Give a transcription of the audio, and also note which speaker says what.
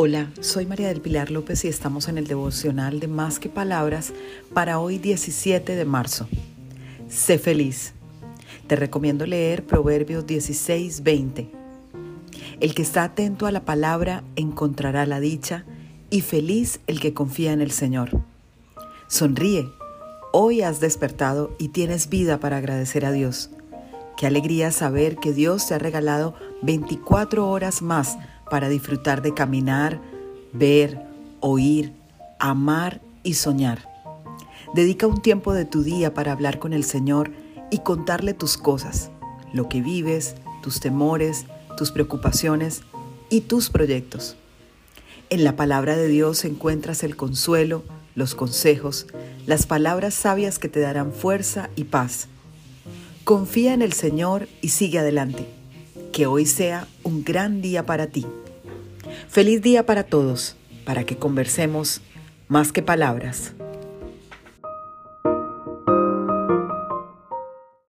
Speaker 1: Hola, soy María del Pilar López y estamos en el devocional de Más que Palabras para hoy 17 de marzo. Sé feliz. Te recomiendo leer Proverbios 16, 20. El que está atento a la palabra encontrará la dicha y feliz el que confía en el Señor. Sonríe. Hoy has despertado y tienes vida para agradecer a Dios. Qué alegría saber que Dios te ha regalado 24 horas más para disfrutar de caminar, ver, oír, amar y soñar. Dedica un tiempo de tu día para hablar con el Señor y contarle tus cosas, lo que vives, tus temores, tus preocupaciones y tus proyectos. En la palabra de Dios encuentras el consuelo, los consejos, las palabras sabias que te darán fuerza y paz. Confía en el Señor y sigue adelante. Que hoy sea un gran día para ti. Feliz día para todos, para que conversemos más que palabras.